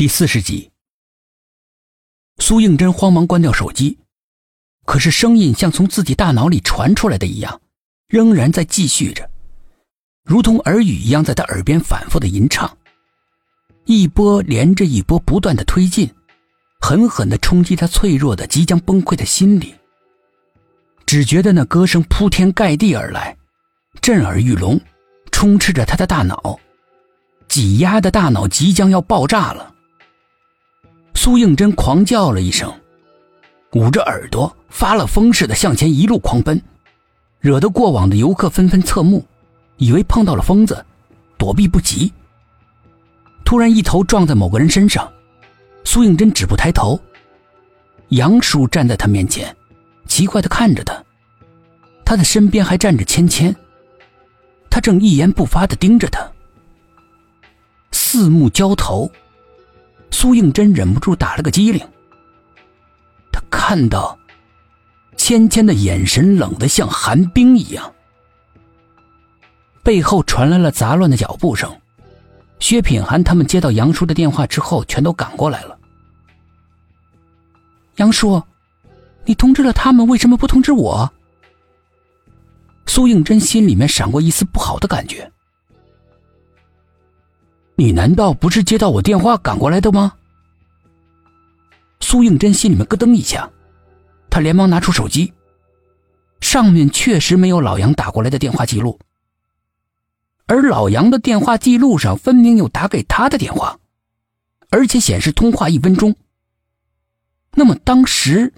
第四十集，苏应真慌忙关掉手机，可是声音像从自己大脑里传出来的一样，仍然在继续着，如同耳语一样在他耳边反复的吟唱，一波连着一波不断的推进，狠狠的冲击他脆弱的即将崩溃的心里。只觉得那歌声铺天盖地而来，震耳欲聋，充斥着他的大脑，挤压的大脑即将要爆炸了。苏应真狂叫了一声，捂着耳朵，发了疯似的向前一路狂奔，惹得过往的游客纷纷侧目，以为碰到了疯子，躲避不及。突然一头撞在某个人身上，苏应真止步抬头，杨叔站在他面前，奇怪的看着他，他的身边还站着芊芊，他正一言不发的盯着他，四目交投。苏应真忍不住打了个激灵。他看到芊芊的眼神冷得像寒冰一样。背后传来了杂乱的脚步声，薛品涵他们接到杨叔的电话之后，全都赶过来了。杨叔，你通知了他们，为什么不通知我？苏应真心里面闪过一丝不好的感觉。你难道不是接到我电话赶过来的吗？苏应真心里面咯噔一下，他连忙拿出手机，上面确实没有老杨打过来的电话记录，而老杨的电话记录上分明有打给他的电话，而且显示通话一分钟。那么当时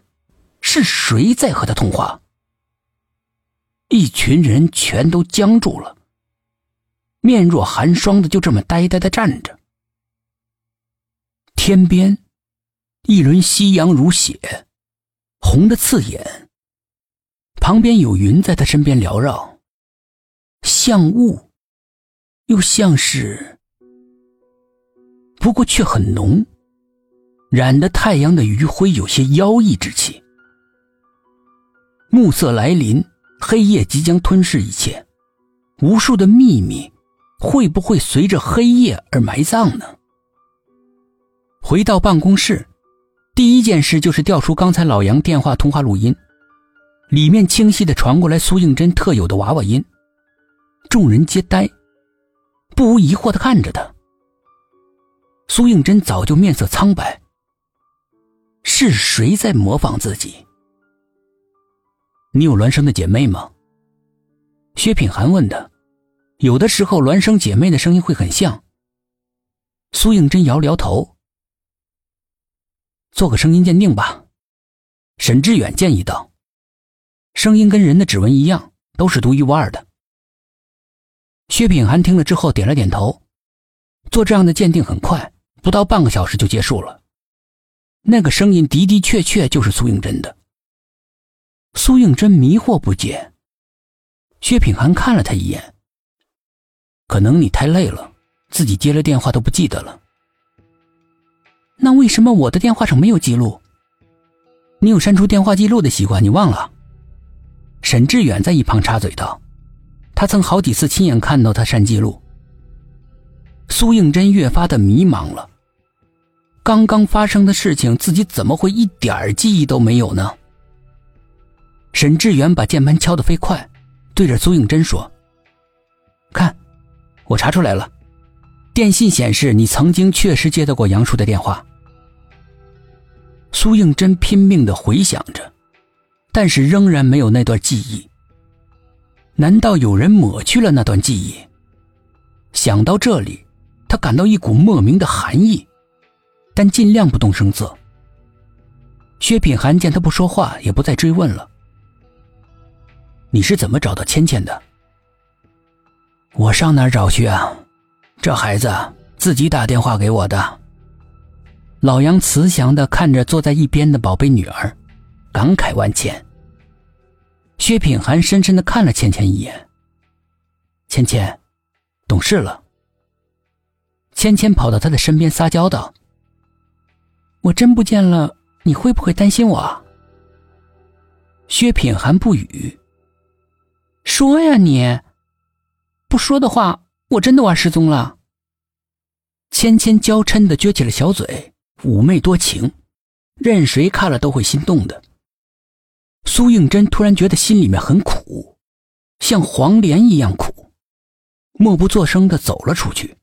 是谁在和他通话？一群人全都僵住了。面若寒霜的，就这么呆呆的站着。天边，一轮夕阳如血，红的刺眼。旁边有云在他身边缭绕，像雾，又像是，不过却很浓，染得太阳的余晖有些妖异之气。暮色来临，黑夜即将吞噬一切，无数的秘密。会不会随着黑夜而埋葬呢？回到办公室，第一件事就是调出刚才老杨电话通话录音，里面清晰的传过来苏应真特有的娃娃音。众人皆呆，不无疑惑的看着他。苏应真早就面色苍白。是谁在模仿自己？你有孪生的姐妹吗？薛品涵问他。有的时候，孪生姐妹的声音会很像。苏应真摇了摇头，做个声音鉴定吧。沈志远建议道：“声音跟人的指纹一样，都是独一无二的。”薛品涵听了之后点了点头。做这样的鉴定很快，不到半个小时就结束了。那个声音的的确确就是苏应真的。苏应真迷惑不解，薛品涵看了他一眼。可能你太累了，自己接了电话都不记得了。那为什么我的电话上没有记录？你有删除电话记录的习惯，你忘了？沈志远在一旁插嘴道：“他曾好几次亲眼看到他删记录。”苏应真越发的迷茫了。刚刚发生的事情，自己怎么会一点记忆都没有呢？沈志远把键盘敲得飞快，对着苏应真说：“看。”我查出来了，电信显示你曾经确实接到过杨叔的电话。苏应真拼命的回想着，但是仍然没有那段记忆。难道有人抹去了那段记忆？想到这里，他感到一股莫名的寒意，但尽量不动声色。薛品涵见他不说话，也不再追问了。你是怎么找到芊芊的？我上哪儿找去啊？这孩子自己打电话给我的。老杨慈祥的看着坐在一边的宝贝女儿，感慨万千。薛品涵深深的看了芊芊一眼。芊芊，懂事了。芊芊跑到他的身边撒娇道：“我真不见了，你会不会担心我？”薛品涵不语。说呀你。不说的话，我真的玩失踪了。芊芊娇嗔的撅起了小嘴，妩媚多情，任谁看了都会心动的。苏应真突然觉得心里面很苦，像黄连一样苦，默不作声的走了出去。